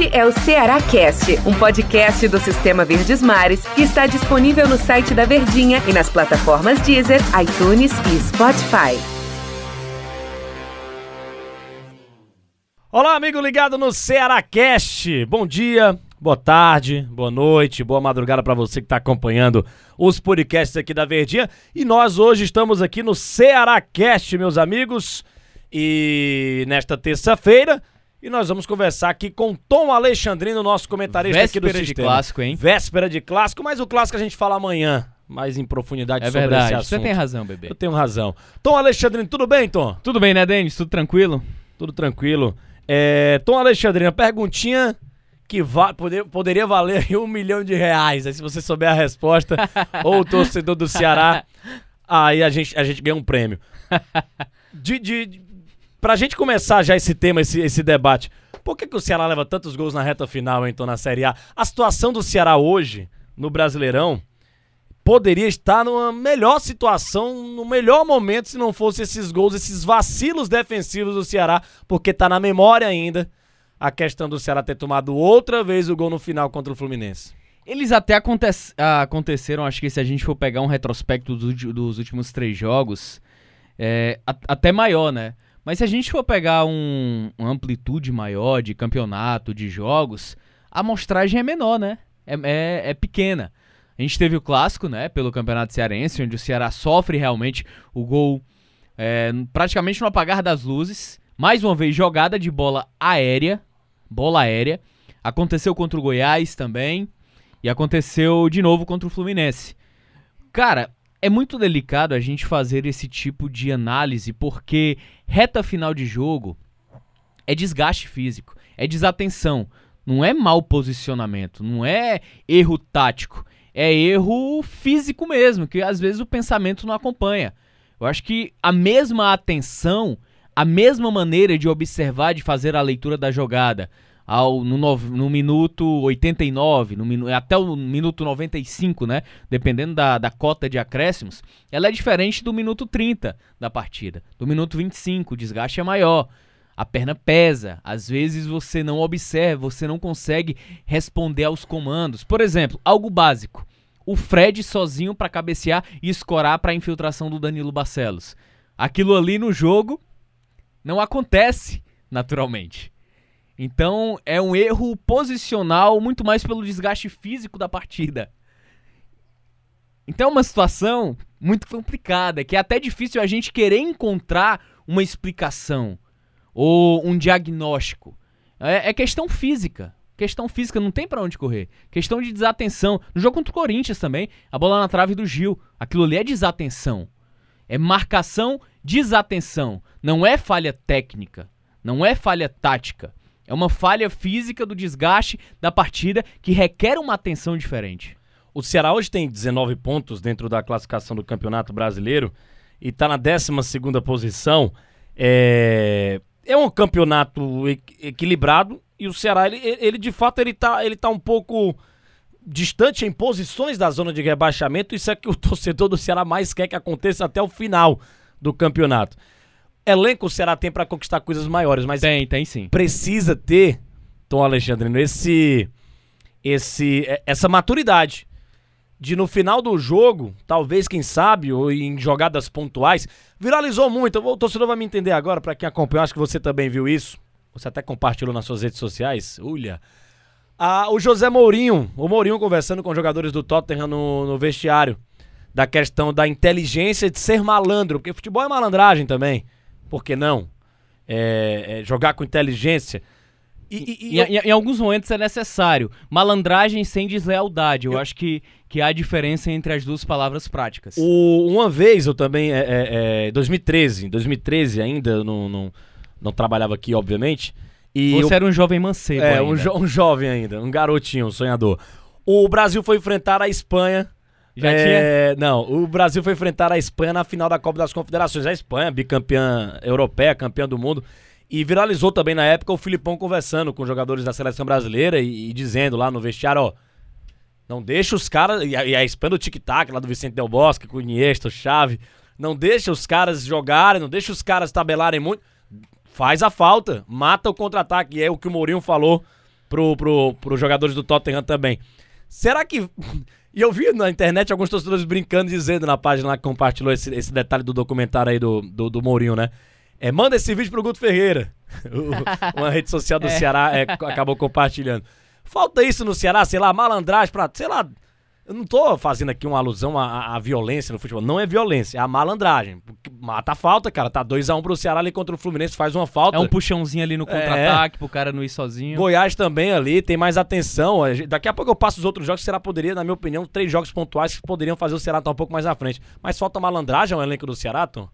Este é o Ceará Cast, um podcast do Sistema Verdes Mares que está disponível no site da Verdinha e nas plataformas Deezer, iTunes e Spotify. Olá, amigo ligado no Ceará Cast. Bom dia, boa tarde, boa noite, boa madrugada para você que está acompanhando os podcasts aqui da Verdinha. E nós hoje estamos aqui no Ceará Cast, meus amigos. E nesta terça-feira, e nós vamos conversar aqui com Tom Alexandrino, nosso comentarista Véspera aqui do de sistema. clássico, hein? Véspera de clássico, mas o clássico a gente fala amanhã, mais em profundidade É sobre esse verdade, assunto. você tem razão, bebê. Eu tenho razão. Tom Alexandrino, tudo bem, Tom? Tudo bem, né, Denis? Tudo tranquilo? Tudo tranquilo. É, Tom Alexandrino, perguntinha que va poder- poderia valer um milhão de reais. Aí se você souber a resposta, ou o torcedor do Ceará, aí a gente, a gente ganha um prêmio. De, de, de- pra gente começar já esse tema, esse, esse debate, por que, que o Ceará leva tantos gols na reta final, então, na Série A? A situação do Ceará hoje, no Brasileirão, poderia estar numa melhor situação, no melhor momento, se não fosse esses gols, esses vacilos defensivos do Ceará, porque tá na memória ainda a questão do Ceará ter tomado outra vez o gol no final contra o Fluminense. Eles até aconte- aconteceram, acho que se a gente for pegar um retrospecto dos, ulti- dos últimos três jogos, é, a- até maior, né? Mas se a gente for pegar um, uma amplitude maior de campeonato, de jogos, a amostragem é menor, né? É, é- é pequena. A gente teve o clássico, né? Pelo Campeonato Cearense, onde o Ceará sofre realmente o gol é, praticamente no apagar das luzes. Mais uma vez, jogada de bola aérea. Bola aérea. Aconteceu contra o Goiás também. E aconteceu de novo contra o Fluminense. Cara, é muito delicado a gente fazer esse tipo de análise porque reta final de jogo é desgaste físico, é desatenção, não é mau posicionamento, não é erro tático, é erro físico mesmo, que às vezes o pensamento não acompanha. Eu acho que a mesma atenção, a mesma maneira de observar, de fazer a leitura da jogada, ao, no, nov- no minuto 89, no, até o minuto 95, né? Dependendo da, da cota de acréscimos, ela é diferente do minuto 30 da partida. Do minuto 25, o desgaste é maior. A perna pesa, às vezes você não observa, você não consegue responder aos comandos. Por exemplo, algo básico. O Fred sozinho para cabecear e escorar para a infiltração do Danilo Barcelos. Aquilo ali no jogo não acontece naturalmente. Então é um erro posicional muito mais pelo desgaste físico da partida. Então é uma situação muito complicada, que é até difícil a gente querer encontrar uma explicação ou um diagnóstico. É, é questão física. Questão física, não tem pra onde correr. Questão de desatenção. No jogo contra o Corinthians também, a bola na trave do Gil. Aquilo ali é desatenção. É marcação, desatenção. Não é falha técnica. Não é falha tática. É uma falha física do desgaste da partida que requer uma atenção diferente. O Ceará hoje tem 19 pontos dentro da classificação do Campeonato Brasileiro e tá na 12 posição. É... é um campeonato equilibrado e o Ceará, ele, ele de fato, ele tá, ele tá um pouco distante em posições da zona de rebaixamento. Isso é que o torcedor do Ceará mais quer que aconteça até o final do campeonato. Elenco o Ceará tem para conquistar coisas maiores, mas Tem, tem sim. precisa ter, Tom Alexandrino, esse, esse, é- essa maturidade de no final do jogo, talvez, quem sabe, ou em jogadas pontuais, viralizou muito. O torcedor vai me entender agora, pra quem acompanhou, acho que você também viu isso. Você até compartilhou nas suas redes sociais. Ulha. Ah, o José Mourinho, o Mourinho conversando com os jogadores do Tottenham no, no vestiário, da questão da inteligência de ser malandro, porque futebol é malandragem também. Por que não? É, é jogar com inteligência. E, e- e Em, em- em alguns momentos é necessário. Malandragem sem deslealdade. Eu, Eu- acho que, que há diferença entre as duas palavras práticas. O- uma vez eu também, é, é, é, 2013, 2013 ainda, eu não, não, não trabalhava aqui, obviamente. E Você eu- era um jovem mancebo é, um, jo- um jovem ainda, um garotinho, um sonhador. O Brasil foi enfrentar a Espanha. Já é, Não, o Brasil foi enfrentar a Espanha na final da Copa das Confederações. A Espanha, bicampeã europeia, campeã do mundo. E viralizou também na época o Filipão conversando com os jogadores da seleção brasileira e, e dizendo lá no vestiário, ó. Não deixa os caras. E a, e a Espanha do tic-tac lá do Vicente Del Bosque, com o Iniesta, o Chave. Não deixa os caras jogarem, não deixa os caras tabelarem muito. Faz a falta, mata o contra-ataque. E é o que o Mourinho falou pro, pro, pro jogadores do Tottenham também. Será que. E eu vi na internet alguns torcedores brincando, dizendo na página lá que compartilhou esse, esse detalhe do documentário aí do, do, do Mourinho, né? É, manda esse vídeo pro Guto Ferreira. Uma rede social do Ceará é, acabou compartilhando. Falta isso no Ceará, sei lá, malandragem pra. Sei lá. Eu não tô fazendo aqui uma alusão à, à- violência no futebol. Não é violência, é a malandragem. Mata a falta, cara. Tá 2x1 pro Ceará ali contra o Fluminense, faz uma falta. É um puxãozinho ali no contra-ataque pro cara não ir sozinho. Goiás também ali, tem mais atenção. Daqui a pouco eu passo os outros jogos. O Ceará poderia, na minha opinião, três jogos pontuais que poderiam fazer o Ceará estar um pouco mais à frente. Mas falta malandragem ao elenco do Ceará, Tom?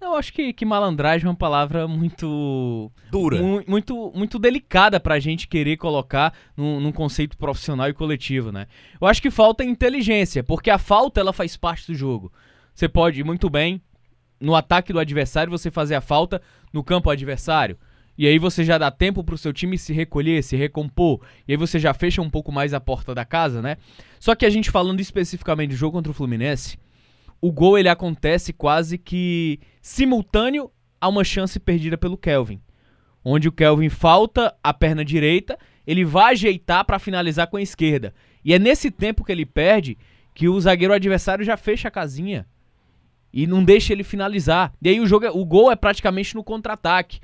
Eu acho que, que malandragem é uma palavra muito. Dura. mu- Muito, muito delicada pra gente querer colocar num, num conceito profissional e coletivo, né? Eu acho que falta inteligência, porque a falta ela faz parte do jogo. Você pode ir muito bem no ataque do adversário, você fazer a falta no campo adversário. E aí você já dá tempo pro seu time se recolher, se recompor. E aí você já fecha um pouco mais a porta da casa, né? Só que a gente falando especificamente do jogo contra o Fluminense, o gol ele acontece quase que simultâneo a uma chance perdida pelo Kelvin. Onde o Kelvin falta a perna direita, ele vai ajeitar pra finalizar com a esquerda. E é nesse tempo que ele perde que o zagueiro adversário já fecha a casinha e não deixa ele finalizar. E aí o jogo, é- o gol é praticamente no contra-ataque.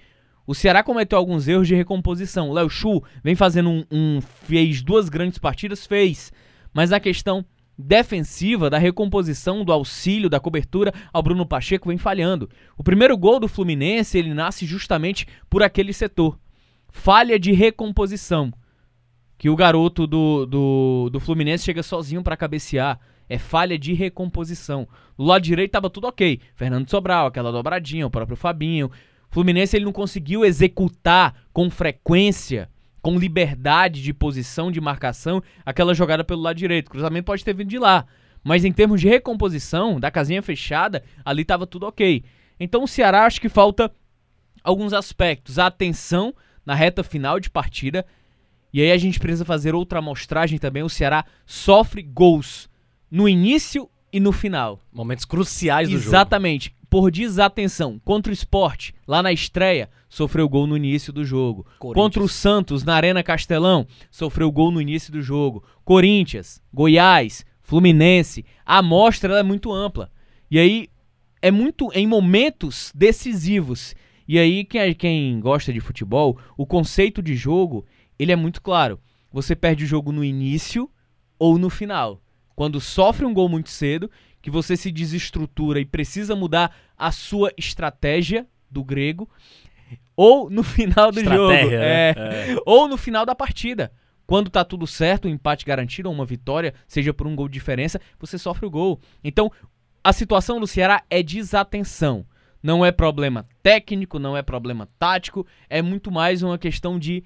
O Ceará cometeu alguns erros de recomposição. O Léo Chu vem fazendo um, um- fez duas grandes partidas, fez. Mas a questão defensiva, da recomposição, do auxílio, da cobertura ao Bruno Pacheco vem falhando. O primeiro gol do Fluminense, ele nasce justamente por aquele setor. Falha de recomposição. Que o garoto do, do, do Fluminense chega sozinho pra cabecear. É falha de recomposição. Do lado direito tava tudo ok. Fernando Sobral, aquela dobradinha, o próprio Fabinho. Fluminense ele não conseguiu executar com frequência, com liberdade de posição, de marcação, aquela jogada pelo lado direito. O cruzamento pode ter vindo de lá. Mas em termos de recomposição, da casinha fechada, ali tava tudo ok. Então o Ceará acho que falta alguns aspectos. A atenção na reta final de partida. E aí a gente precisa fazer outra amostragem também. O Ceará sofre gols no início e no final. Momentos cruciais do jogo. Exatamente. Por desatenção. Contra o esporte, lá na estreia, sofreu gol no início do jogo. Contra o Santos, na Arena Castelão, sofreu gol no início do jogo. Corinthians, Goiás, Fluminense. A amostra é muito ampla. E aí, é muito em momentos decisivos. E aí, quem, quem gosta de futebol, o conceito de jogo, ele é muito claro. Você perde o jogo no início ou no final. Quando sofre um gol muito cedo, que você se desestrutura e precisa mudar a sua estratégia do grego, ou no final do jogo. Estratégia, né? É. Ou no final da partida. Quando tá tudo certo, um empate garantido ou uma vitória, seja por um gol de diferença, você sofre o gol. Então, a situação do Ceará é desatenção. Não é problema técnico, não é problema tático, é muito mais uma questão de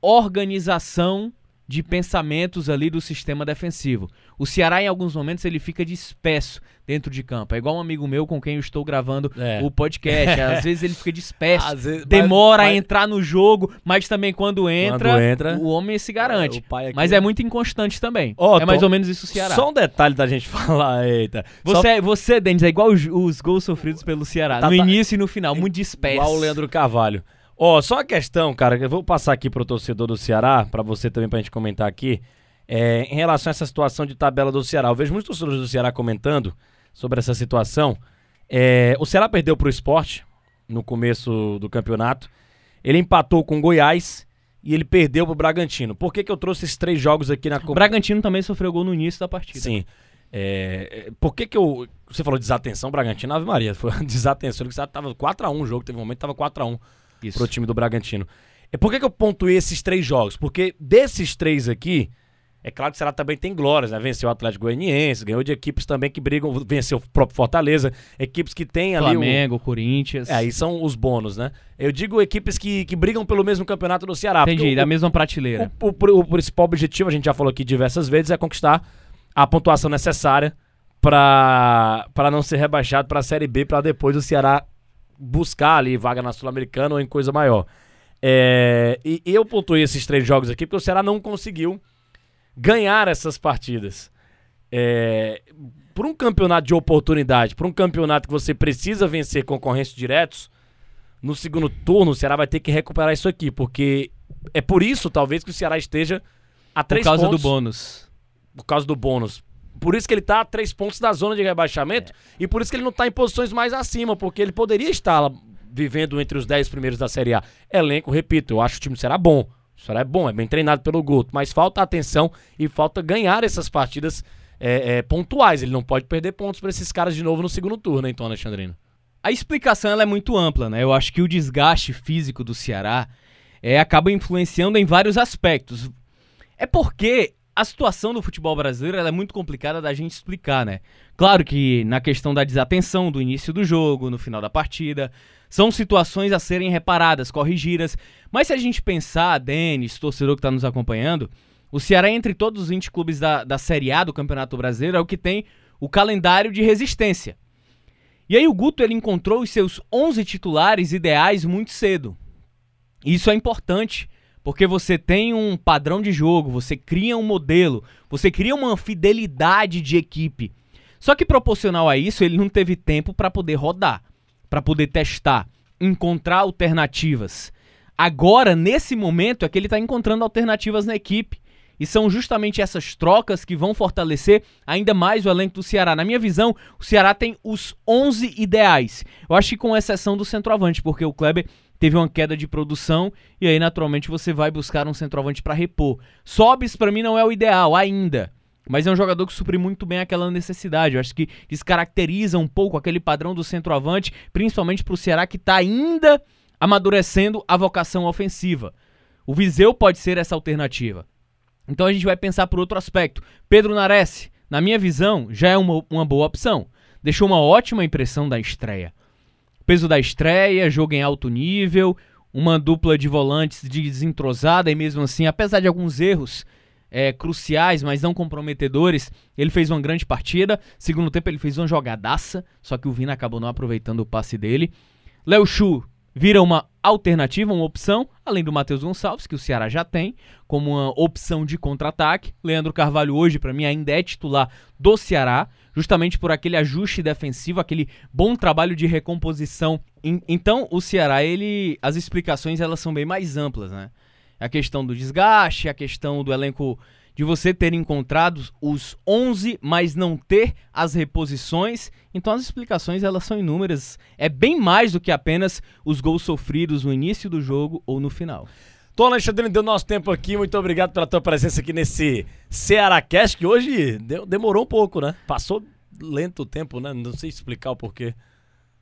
organização de pensamentos ali do sistema defensivo. O Ceará, em alguns momentos, ele fica disperso dentro de campo. É igual um amigo meu com quem eu estou gravando É. o podcast. Às vezes ele fica disperso. Vezes- Demora mas- a entrar no jogo, mas também quando entra, Quando entra, o homem se garante. pai aqui- Mas é muito inconstante também. Ó, é mais ou menos isso o Ceará. Só um detalhe da gente falar, eita. Só- Você, é- você, Denis, é igual os, os gols sofridos pelo Ceará. Tá, no tá. início e no final, muito disperso. Igual o Leandro Carvalho. Ó, só uma questão, cara, que eu vou passar aqui pro torcedor do Ceará, pra você também, pra gente comentar aqui, é, em relação a essa situação de tabela do Ceará. Eu vejo muitos torcedores do Ceará comentando sobre essa situação. É, o Ceará perdeu pro esporte no começo do campeonato. Ele empatou com o Goiás e ele perdeu pro Bragantino. Por que, que eu trouxe esses três jogos aqui na O Bragantino também sofreu gol no início da partida. Sim. É, por que que eu... Você falou desatenção, Bragantino, Ave Maria. Foi desatenção. que Tava 4x1 o jogo, teve um momento que tava 4x1 Isso. pro time do Bragantino. É por que, que eu pontuei esses três jogos? Porque desses três aqui, é claro que o Ceará também tem glórias, né? Venceu o Atlético Goianiense, ganhou de equipes também que brigam, venceu o próprio Fortaleza, equipes que tem ali o, Flamengo, Corinthians. é, aí são os bônus, né? Eu digo equipes que, que brigam pelo mesmo campeonato do Ceará. Entendi, o- da mesma prateleira. o, o- o principal objetivo, a gente já falou aqui diversas vezes, é conquistar a pontuação necessária para não ser rebaixado para a Série B, para depois o Ceará buscar ali vaga na Sul-Americana ou em coisa maior. É, e, eu pontuei esses três jogos aqui porque o Ceará não conseguiu ganhar essas partidas. É, por um campeonato de oportunidade, por um campeonato que você precisa vencer concorrentes diretos, no segundo turno o Ceará vai ter que recuperar isso aqui, porque é por isso, talvez, que o Ceará esteja a Por três causa pontos. do bônus. Por causa do bônus. Por isso que ele tá a três pontos da zona de rebaixamento e por isso que ele não tá em posições mais acima, porque ele poderia estar vivendo entre os dez primeiros da Série A. Elenco, repito, eu acho que o time será bom. O Ceará é bom, é bem treinado pelo Guto, mas falta atenção e falta ganhar essas partidas é, é, pontuais. Ele não pode perder pontos para esses caras de novo no segundo turno, então, Alexandrino. A explicação é muito ampla, né? Eu acho que o desgaste físico do Ceará é, acaba influenciando em vários aspectos. É porque a situação do futebol brasileiro é muito complicada da gente explicar, né? Claro que na questão da desatenção do início do jogo, no final da partida, são situações a serem reparadas, corrigidas. Mas se a gente pensar, Denis, torcedor que está nos acompanhando, o Ceará, entre todos os 20 clubes da, da Série A do Campeonato Brasileiro, é o que tem o calendário de resistência. E aí o Guto ele encontrou os seus 11 titulares ideais muito cedo. Isso é importante, porque você tem um padrão de jogo, você cria um modelo, você cria uma fidelidade de equipe. Só que proporcional a isso, ele não teve tempo para poder rodar, para poder testar, encontrar alternativas. Agora, nesse momento, é que ele está encontrando alternativas na equipe. E são justamente essas trocas que vão fortalecer ainda mais o elenco do Ceará. Na minha visão, o Ceará tem os 11 ideais. Eu acho que com exceção do centroavante, porque o Kleber teve uma queda de produção e aí naturalmente você vai buscar um centroavante para repor. Sobis para mim não é o ideal ainda. Mas é um jogador que supre muito bem aquela necessidade. Eu acho que descaracteriza um pouco aquele padrão do centroavante, principalmente para o Ceará que está ainda amadurecendo a vocação ofensiva. O Viseu pode ser essa alternativa. Então a gente vai pensar por outro aspecto. Pedro Nares, na minha visão, já é uma, uma boa opção. Deixou uma ótima impressão da estreia. Peso da estreia, jogo em alto nível, uma dupla de volantes desentrosada e mesmo assim, apesar de alguns erros é, cruciais, mas não comprometedores, ele fez uma grande partida. Segundo tempo ele fez uma jogadaça, só que o Vina acabou não aproveitando o passe dele. Léo Chu vira uma alternativa, uma opção, além do Matheus Gonçalves, que o Ceará já tem, como uma opção de contra-ataque. Leandro Carvalho hoje, para mim, ainda é titular do Ceará, justamente por aquele ajuste defensivo, aquele bom trabalho de recomposição. Então, o Ceará, ele, as explicações elas são bem mais amplas, né? A questão do desgaste, a questão do elenco de você ter encontrado os 11, mas não ter as reposições. Então as explicações elas são inúmeras. É bem mais do que apenas os gols sofridos no início do jogo ou no final. Tom Alexandre, deu nosso tempo aqui. Muito obrigado pela tua presença aqui nesse Ceará Cast, que hoje deu, demorou um pouco, né? Passou lento o tempo, né? Não sei explicar o porquê.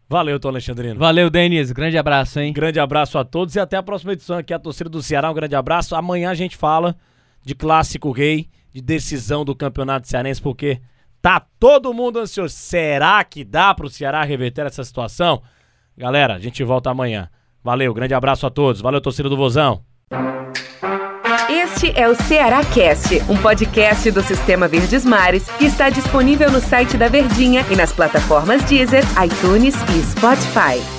Valeu, Tom Alexandrino. Valeu, Denis. Grande abraço, hein? Grande abraço a todos e até a próxima edição aqui, a torcida do Ceará. Um grande abraço. Amanhã a gente fala de clássico rei, de decisão do campeonato cearense, porque tá todo mundo ansioso. Será que dá pro Ceará reverter essa situação? Galera, a gente volta amanhã. Valeu, grande abraço a todos. Valeu, torcida do Vozão. Este é o Ceará Cast, um podcast do Sistema Verdes Mares que está disponível no site da Verdinha e nas plataformas Deezer, iTunes e Spotify.